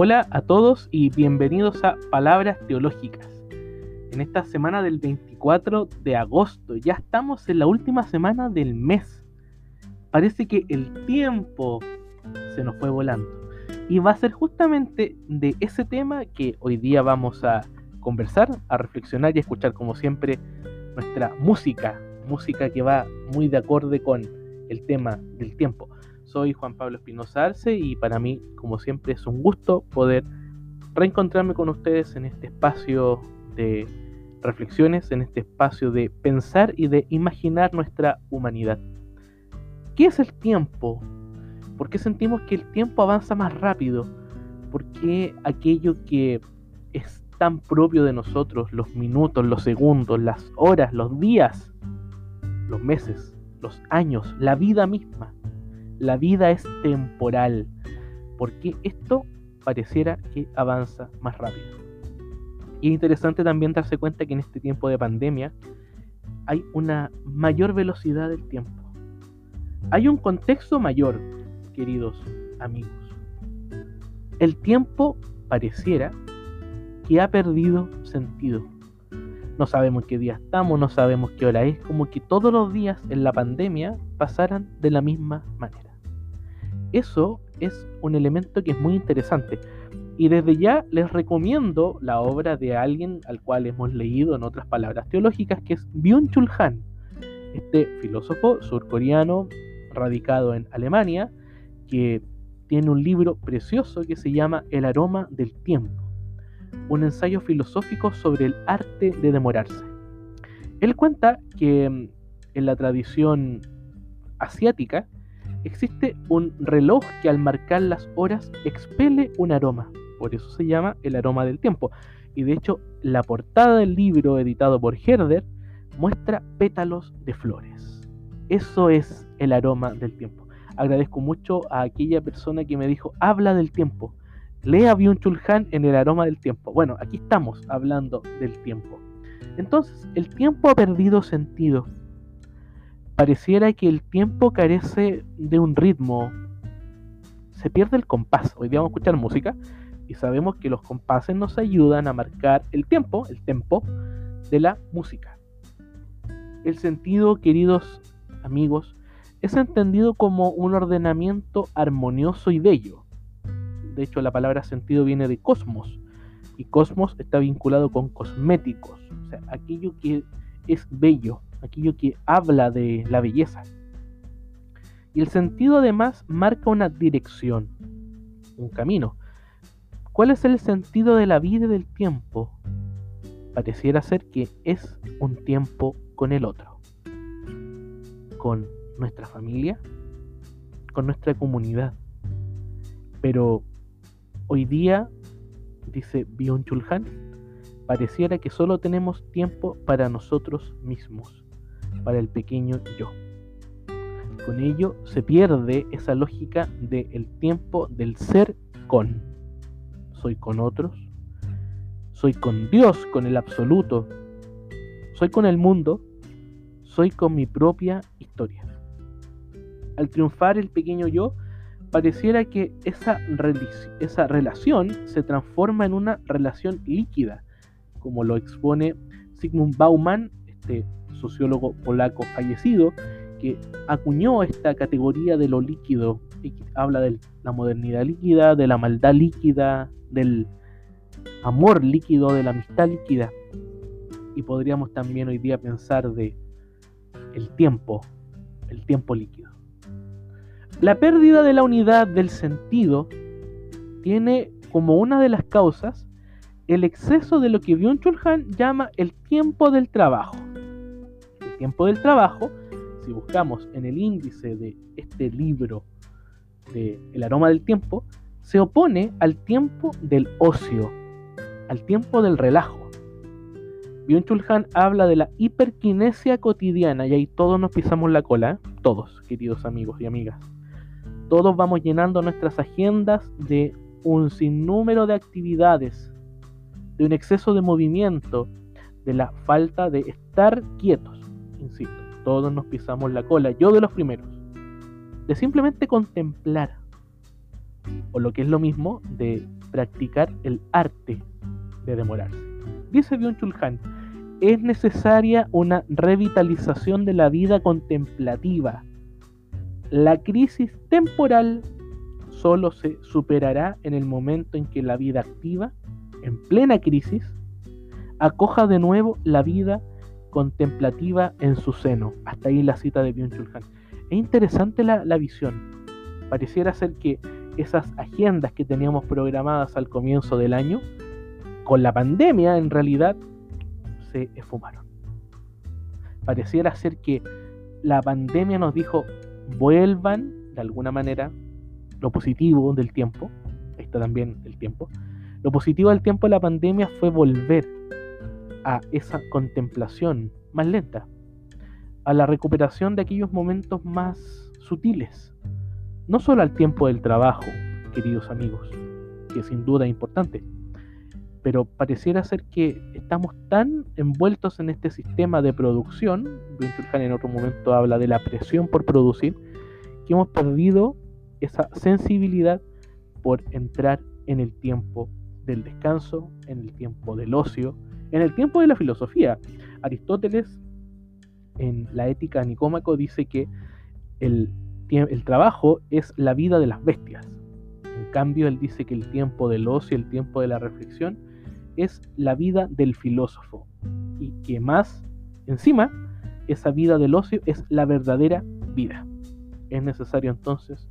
Hola a todos y bienvenidos a Palabras Teológicas. En esta semana del 24 de agosto, ya estamos en la última semana del mes. Parece que el tiempo se nos fue volando. Y va a ser justamente de ese tema que hoy día vamos a conversar, a reflexionar y a escuchar como siempre nuestra música, música que va muy de acorde con el tema del tiempo. Soy Juan Pablo Espinosa Arce y para mí, como siempre, es un gusto poder reencontrarme con ustedes en este espacio de reflexiones, en este espacio de pensar y de imaginar nuestra humanidad. ¿Qué es el tiempo? ¿Por qué sentimos que el tiempo avanza más rápido? ¿Por qué aquello que es tan propio de nosotros, los minutos, los segundos, las horas, los días, los meses, los años, la vida misma, la vida es temporal, porque esto pareciera que avanza más rápido. Y es interesante también darse cuenta que en este tiempo de pandemia hay una mayor velocidad del tiempo. Hay un contexto mayor, queridos amigos. El tiempo pareciera que ha perdido sentido. No sabemos qué día estamos, no sabemos qué hora es, como que todos los días en la pandemia pasaran de la misma manera. Eso es un elemento que es muy interesante. Y desde ya les recomiendo la obra de alguien al cual hemos leído en otras palabras teológicas, que es Byung-Chul Han, este filósofo surcoreano radicado en Alemania, que tiene un libro precioso que se llama El aroma del tiempo, un ensayo filosófico sobre el arte de demorarse. Él cuenta que mm, en la tradición asiática, existe un reloj que al marcar las horas expele un aroma. Por eso se llama el aroma del tiempo. Y de hecho, la portada del libro editado por Herder muestra pétalos de flores. Eso es el aroma del tiempo. Agradezco mucho a aquella persona que me dijo, habla del tiempo. Lea Byung-Chul Han en el aroma del tiempo. Bueno, aquí estamos hablando del tiempo. Entonces, el tiempo ha perdido sentido pareciera que el tiempo carece de un ritmo. Se pierde el compás. Hoy día vamos a escuchar música y sabemos que los compases nos ayudan a marcar el tiempo, el tempo de la música. El sentido, queridos amigos, es entendido como un ordenamiento armonioso y bello. De hecho, la palabra sentido viene de cosmos y cosmos está vinculado con cosméticos, o sea, aquello que es bello, aquello que habla de la belleza. Y el sentido además marca una dirección, un camino. ¿Cuál es el sentido de la vida y del tiempo? Pareciera ser que es un tiempo con el otro, con nuestra familia, con nuestra comunidad. Pero hoy día, dice Bion Chulhan, pareciera que solo tenemos tiempo para nosotros mismos para el pequeño yo. Con ello se pierde esa lógica del tiempo del ser con. Soy con otros, soy con Dios, con el absoluto, soy con el mundo, soy con mi propia historia. Al triunfar el pequeño yo, pareciera que esa, esa relación se transforma en una relación líquida, como lo expone Sigmund Bauman, este sociólogo polaco fallecido, que acuñó esta categoría de lo líquido, y habla de la modernidad líquida, de la maldad líquida, del amor líquido, de la amistad líquida. Y podríamos también hoy día pensar de el tiempo, el tiempo líquido. La pérdida de la unidad del sentido tiene como una de las causas el exceso de lo que Byung-Chul llama el tiempo del trabajo tiempo del trabajo, si buscamos en el índice de este libro de El aroma del tiempo, se opone al tiempo del ocio, al tiempo del relajo. Byung-Chul Han habla de la hiperquinesia cotidiana y ahí todos nos pisamos la cola, todos, queridos amigos y amigas. Todos vamos llenando nuestras agendas de un sinnúmero de actividades, de un exceso de movimiento, de la falta de estar quietos insisto, todos nos pisamos la cola, yo de los primeros, de simplemente contemplar, o lo que es lo mismo, de practicar el arte de demorarse. Dice Byung-Chul Han, es necesaria una revitalización de la vida contemplativa. La crisis temporal solo se superará en el momento en que la vida activa, en plena crisis, acoja de nuevo la vida contemplativa en su seno. Hasta ahí la cita de Byung-Chul Han. Es interesante la, la visión. Pareciera ser que esas agendas que teníamos programadas al comienzo del año, con la pandemia en realidad se esfumaron. Pareciera ser que la pandemia nos dijo, vuelvan de alguna manera lo positivo del tiempo, está también el tiempo, lo positivo del tiempo de la pandemia fue volver a esa contemplación más lenta, a la recuperación de aquellos momentos más sutiles, no solo al tiempo del trabajo, queridos amigos, que sin duda es importante, pero pareciera ser que estamos tan envueltos en este sistema de producción, Vinchulhan en otro momento habla de la presión por producir, que hemos perdido esa sensibilidad por entrar en el tiempo del descanso, en el tiempo del ocio, en el tiempo de la filosofía. Aristóteles en la ética Nicómaco dice que el, el trabajo es la vida de las bestias. En cambio, él dice que el tiempo del ocio, el tiempo de la reflexión, es la vida del filósofo. Y que más encima, esa vida del ocio es la verdadera vida. Es necesario entonces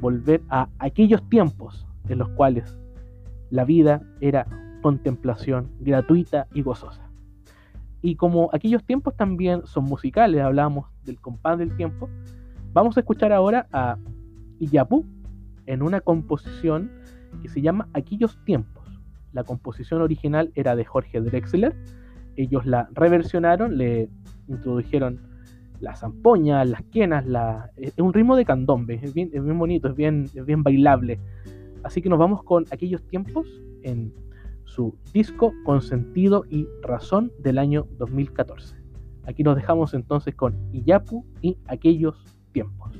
volver a aquellos tiempos en los cuales la vida era contemplación gratuita y gozosa. Y como aquellos tiempos también son musicales, hablamos del compás del tiempo, vamos a escuchar ahora a Iyapu en una composición que se llama Aquellos tiempos. La composición original era de Jorge Drexler, ellos la reversionaron, le introdujeron la zampoña, las quenas, es un ritmo de candombe, es bien, es bien bonito, es bien, es bien bailable. Así que nos vamos con aquellos tiempos en su disco con sentido y razón del año 2014. Aquí nos dejamos entonces con Iyapu y aquellos tiempos.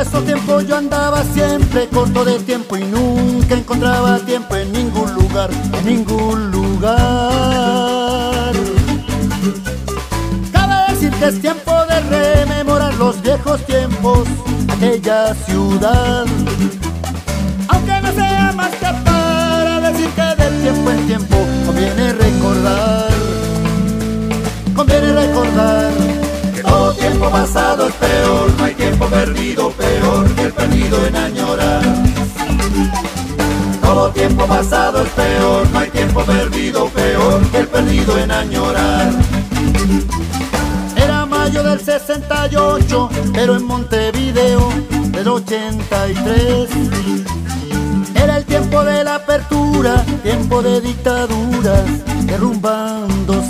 esos tiempos yo andaba siempre corto de tiempo y nunca encontraba tiempo en ningún lugar, en ningún lugar. Cabe decir que es tiempo de rememorar los viejos tiempos, aquella ciudad. Aunque no sea más que para decir que de tiempo en tiempo conviene recordar, conviene recordar que todo tiempo pasado es peor perdido, peor que el perdido en añorar. Todo tiempo pasado es peor, no hay tiempo perdido, peor que el perdido en añorar. Era mayo del 68, pero en Montevideo del 83. Era el tiempo de la apertura, tiempo de dictaduras derrumbándose.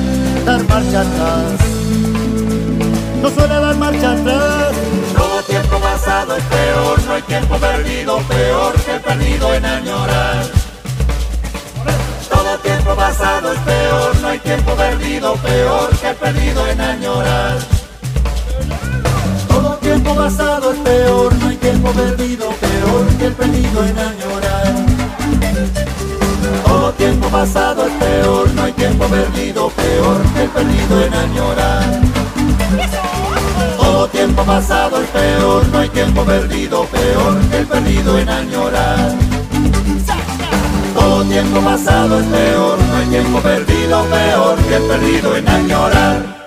dar marcha atrás. Todo tiempo más no hay tiempo perdido, peor que perdido en añorar. Todo tiempo pasado es peor, no hay tiempo perdido, peor que perdido en añorar. Todo tiempo pasado es peor, no hay tiempo perdido, peor que el perdido en añorar. Tiempo pasado es peor, no hay tiempo perdido, peor que el perdido en añorar. Todo tiempo pasado es peor, no hay tiempo perdido, peor que el perdido en añorar. Todo tiempo pasado es peor, no hay tiempo perdido, peor que el perdido en añorar.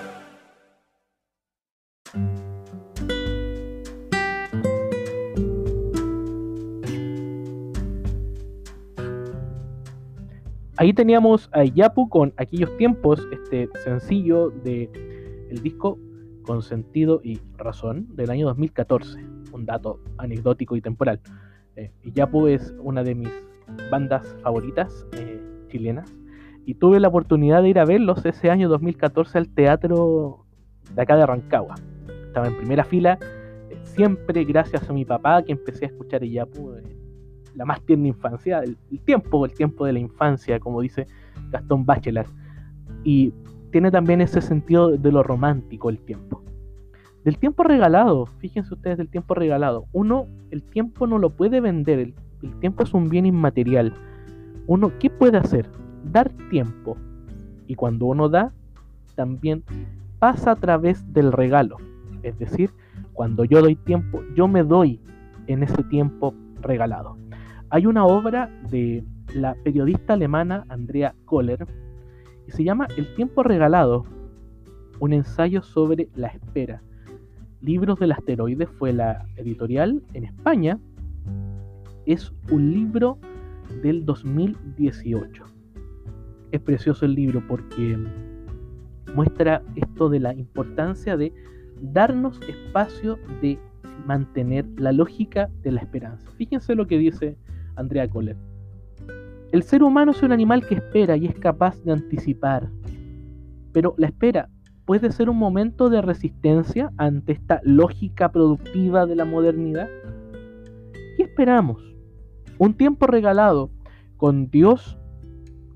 Ahí teníamos a Yapu con aquellos tiempos, este sencillo de el disco Con sentido y razón del año 2014. Un dato anecdótico y temporal. Eh, Yapu es una de mis bandas favoritas eh, chilenas y tuve la oportunidad de ir a verlos ese año 2014 al teatro de acá de Rancagua. Estaba en primera fila, eh, siempre gracias a mi papá que empecé a escuchar a Yapu, eh, la más tierna infancia, el, tiempo, el tiempo de la infancia, como dice Gastón Bachelard. Y tiene también ese sentido de lo romántico el tiempo. Del tiempo regalado, fíjense ustedes del tiempo regalado. Uno, el tiempo no lo puede vender, el, el tiempo es un bien inmaterial. Uno, ¿qué puede hacer? Dar tiempo. Y cuando uno da, también pasa a través del regalo. Es decir, cuando yo doy tiempo, yo me doy en ese tiempo regalado. Hay una obra de la periodista alemana Andrea Kohler y se llama El tiempo regalado, un ensayo sobre la espera. Libros del asteroide fue la editorial en España. Es un libro del 2018. Es precioso el libro porque muestra esto de la importancia de darnos espacio de mantener la lógica de la esperanza. Fíjense lo que dice Andrea Kohler. El ser humano es un animal que espera y es capaz de anticipar. Pero la espera puede ser un momento de resistencia ante esta lógica productiva de la modernidad. ¿Qué esperamos? Un tiempo regalado con Dios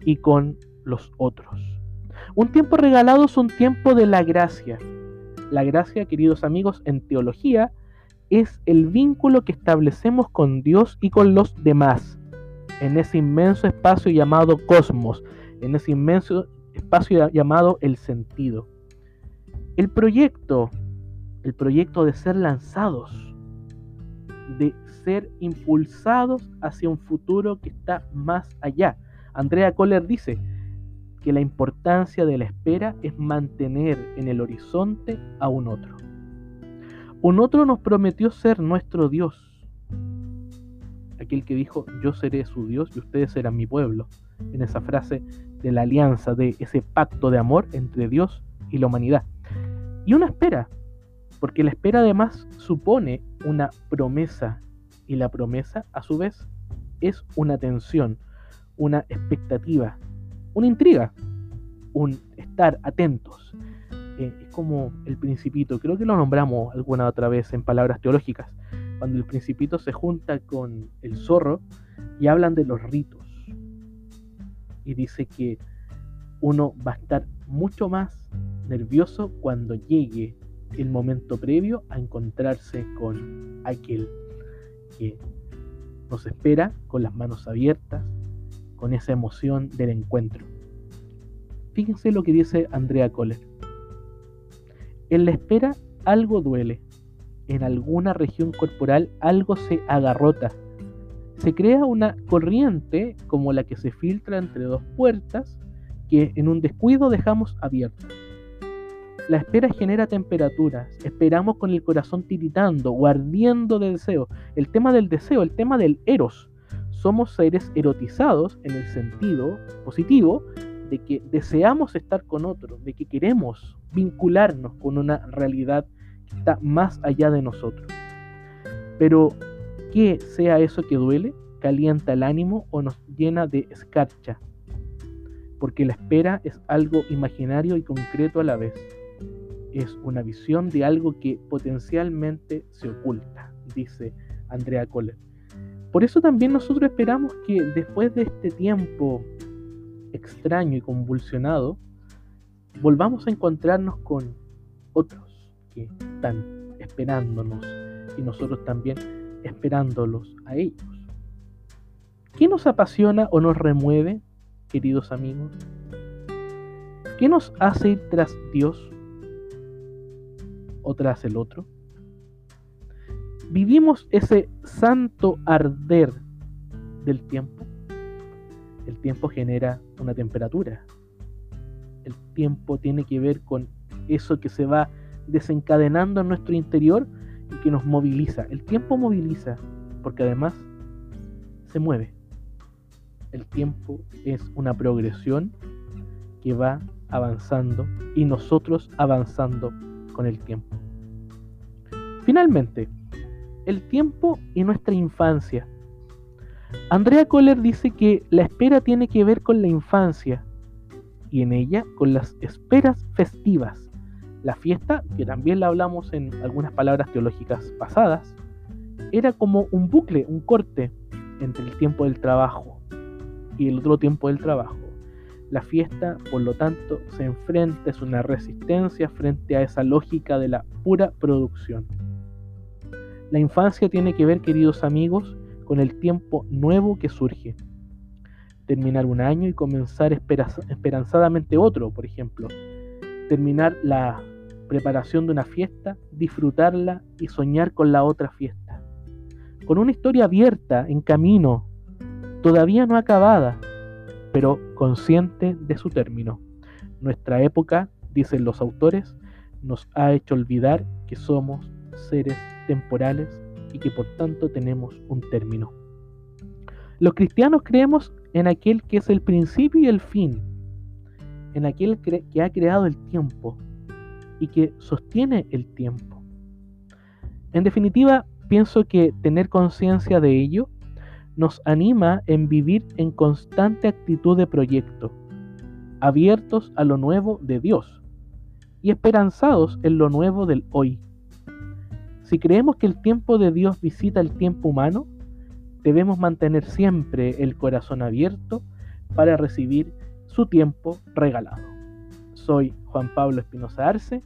y con los otros. Un tiempo regalado es un tiempo de la gracia. La gracia, queridos amigos, en teología es el vínculo que establecemos con Dios y con los demás, en ese inmenso espacio llamado cosmos, en ese inmenso espacio llamado el sentido. El proyecto, el proyecto de ser lanzados, de ser impulsados hacia un futuro que está más allá. Andrea Kohler dice que la importancia de la espera es mantener en el horizonte a un otro. Un otro nos prometió ser nuestro Dios. Aquel que dijo, yo seré su Dios y ustedes serán mi pueblo. En esa frase de la alianza, de ese pacto de amor entre Dios y la humanidad. Y una espera, porque la espera además supone una promesa. Y la promesa, a su vez, es una tensión, una expectativa, una intriga, un estar atentos es como el principito, creo que lo nombramos alguna otra vez en palabras teológicas, cuando el principito se junta con el zorro y hablan de los ritos. Y dice que uno va a estar mucho más nervioso cuando llegue el momento previo a encontrarse con aquel que nos espera con las manos abiertas, con esa emoción del encuentro. Fíjense lo que dice Andrea Kohler. En la espera algo duele. En alguna región corporal algo se agarrota. Se crea una corriente como la que se filtra entre dos puertas que en un descuido dejamos abiertas. La espera genera temperaturas, esperamos con el corazón tiritando o ardiendo de deseo. El tema del deseo, el tema del eros. Somos seres erotizados en el sentido positivo de que deseamos estar con otro, de que queremos vincularnos con una realidad que está más allá de nosotros. Pero que sea eso que duele, calienta el ánimo o nos llena de escarcha, porque la espera es algo imaginario y concreto a la vez. Es una visión de algo que potencialmente se oculta, dice Andrea Kohler. Por eso también nosotros esperamos que después de este tiempo extraño y convulsionado, volvamos a encontrarnos con otros que están esperándonos y nosotros también esperándolos a ellos. ¿Qué nos apasiona o nos remueve, queridos amigos? ¿Qué nos hace ir tras Dios o tras el otro? ¿Vivimos ese santo arder del tiempo? El tiempo genera una temperatura. El tiempo tiene que ver con eso que se va desencadenando en nuestro interior y que nos moviliza. El tiempo moviliza porque además se mueve. El tiempo es una progresión que va avanzando y nosotros avanzando con el tiempo. Finalmente, el tiempo y nuestra infancia. Andrea Kohler dice que la espera tiene que ver con la infancia y en ella con las esperas festivas. La fiesta, que también la hablamos en algunas palabras teológicas pasadas, era como un bucle, un corte entre el tiempo del trabajo y el otro tiempo del trabajo. La fiesta, por lo tanto, se enfrenta, es una resistencia frente a esa lógica de la pura producción. La infancia tiene que ver, queridos amigos, con el tiempo nuevo que surge. Terminar un año y comenzar esperanzadamente otro, por ejemplo. Terminar la preparación de una fiesta, disfrutarla y soñar con la otra fiesta. Con una historia abierta, en camino, todavía no acabada, pero consciente de su término. Nuestra época, dicen los autores, nos ha hecho olvidar que somos seres temporales y que por tanto tenemos un término. Los cristianos creemos en aquel que es el principio y el fin, en aquel que ha creado el tiempo y que sostiene el tiempo. En definitiva, pienso que tener conciencia de ello nos anima en vivir en constante actitud de proyecto, abiertos a lo nuevo de Dios y esperanzados en lo nuevo del hoy. Si creemos que el tiempo de Dios visita el tiempo humano, debemos mantener siempre el corazón abierto para recibir su tiempo regalado. Soy Juan Pablo Espinosa Arce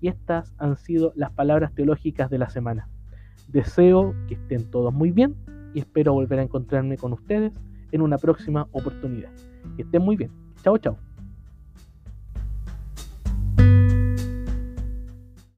y estas han sido las palabras teológicas de la semana. Deseo que estén todos muy bien y espero volver a encontrarme con ustedes en una próxima oportunidad. Que estén muy bien. Chao, chao.